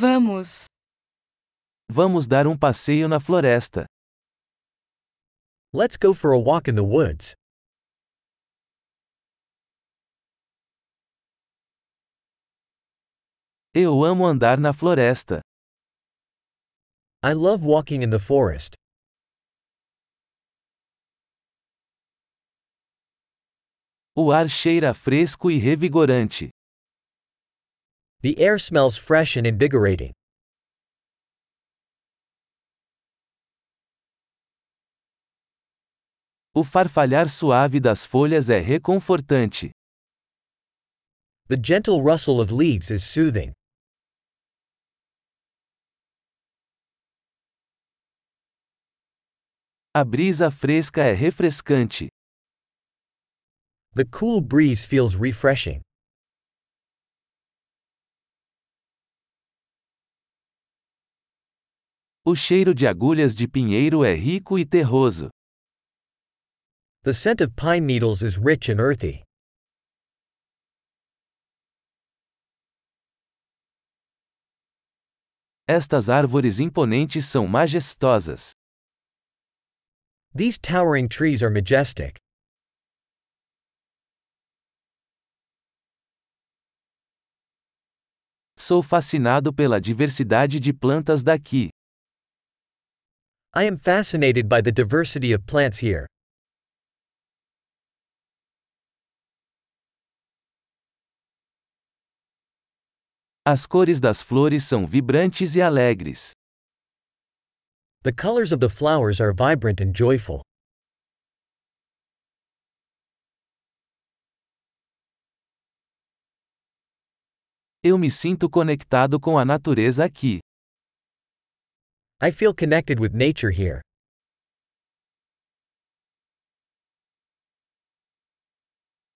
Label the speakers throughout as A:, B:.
A: Vamos.
B: Vamos dar um passeio na floresta.
C: Let's go for a walk in the woods.
B: Eu amo andar na floresta.
C: I love walking in the forest.
B: O ar cheira fresco e revigorante.
C: The air smells fresh and invigorating.
B: O farfalhar suave das folhas é reconfortante.
C: The gentle rustle of leaves is soothing.
B: A brisa fresca é refrescante.
C: The cool breeze feels refreshing.
B: O cheiro de agulhas de pinheiro é rico e terroso.
C: The scent of pine needles is rich and earthy.
B: Estas árvores imponentes são majestosas.
C: These towering trees are majestic.
B: Sou fascinado pela diversidade de plantas daqui.
C: I am fascinated by the diversity of plants here.
B: As cores das flores são vibrantes e alegres.
C: The colors of the flowers are vibrant and joyful.
B: Eu me sinto conectado com a natureza aqui.
C: I feel connected with nature here.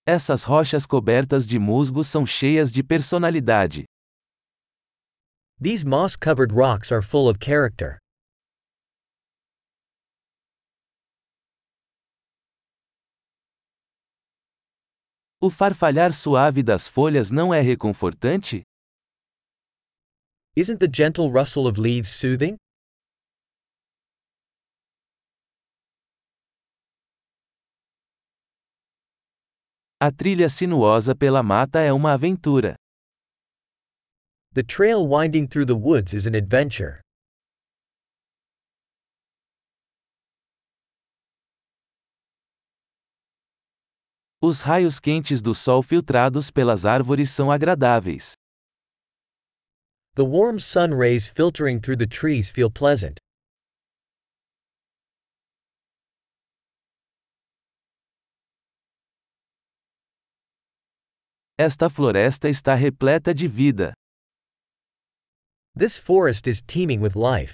B: Essas rochas cobertas de musgo são cheias de personalidade.
C: These moss covered rocks are full of character.
B: O farfalhar suave das folhas não é reconfortante?
C: Isn't the gentle rustle of leaves soothing?
B: A trilha sinuosa pela mata é uma aventura.
C: The trail winding through the woods is an adventure.
B: Os raios quentes do sol filtrados pelas árvores são agradáveis.
C: The warm sun rays filtering through the trees feel pleasant.
B: Esta floresta está repleta de vida.
C: This forest is teeming with life.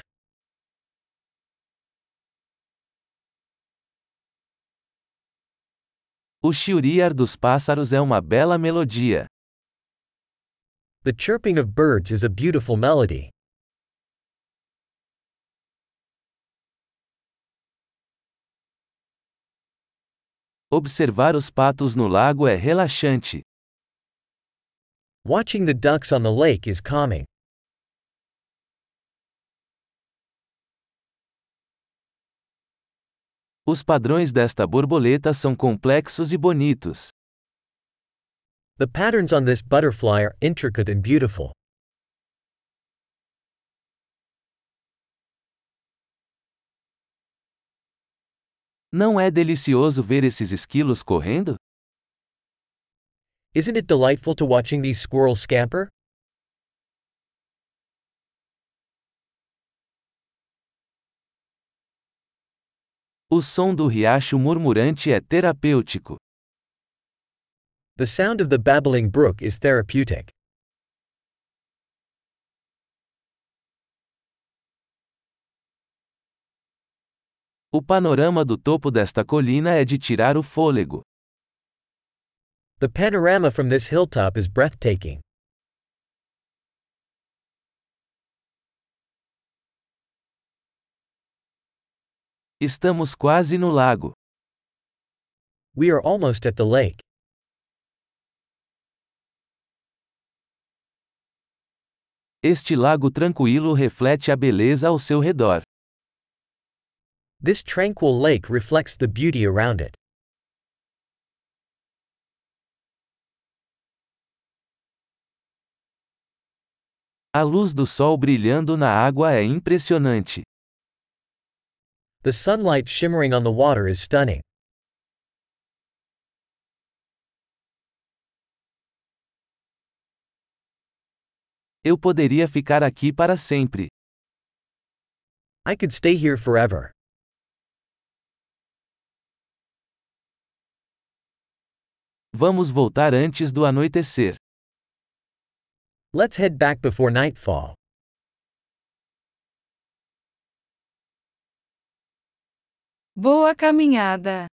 B: O chiriar dos pássaros é uma bela melodia.
C: The chirping of birds is a beautiful melody.
B: Observar os patos no lago é relaxante.
C: Watching the ducks on the lake is calming.
B: Os padrões desta borboleta são complexos e bonitos.
C: The patterns on this butterfly are intricate and beautiful.
B: Não é delicioso ver esses esquilos correndo?
C: Isn't it delightful to watching these squirrels scamper?
B: O som do riacho murmurante é terapêutico.
C: The sound of the babbling brook is therapeutic.
B: O panorama do topo desta colina é de tirar o fôlego.
C: The panorama from this hilltop is breathtaking.
B: Estamos quase no lago.
C: We are almost at the lake.
B: Este lago tranquilo reflete a beleza ao seu redor.
C: This tranquil lake reflects the beauty around it.
B: A luz do sol brilhando na água é impressionante.
C: The sunlight shimmering on the water is stunning.
B: Eu poderia ficar aqui para sempre.
C: I could stay here forever.
B: Vamos voltar antes do anoitecer.
C: Let's head back before nightfall.
A: Boa caminhada!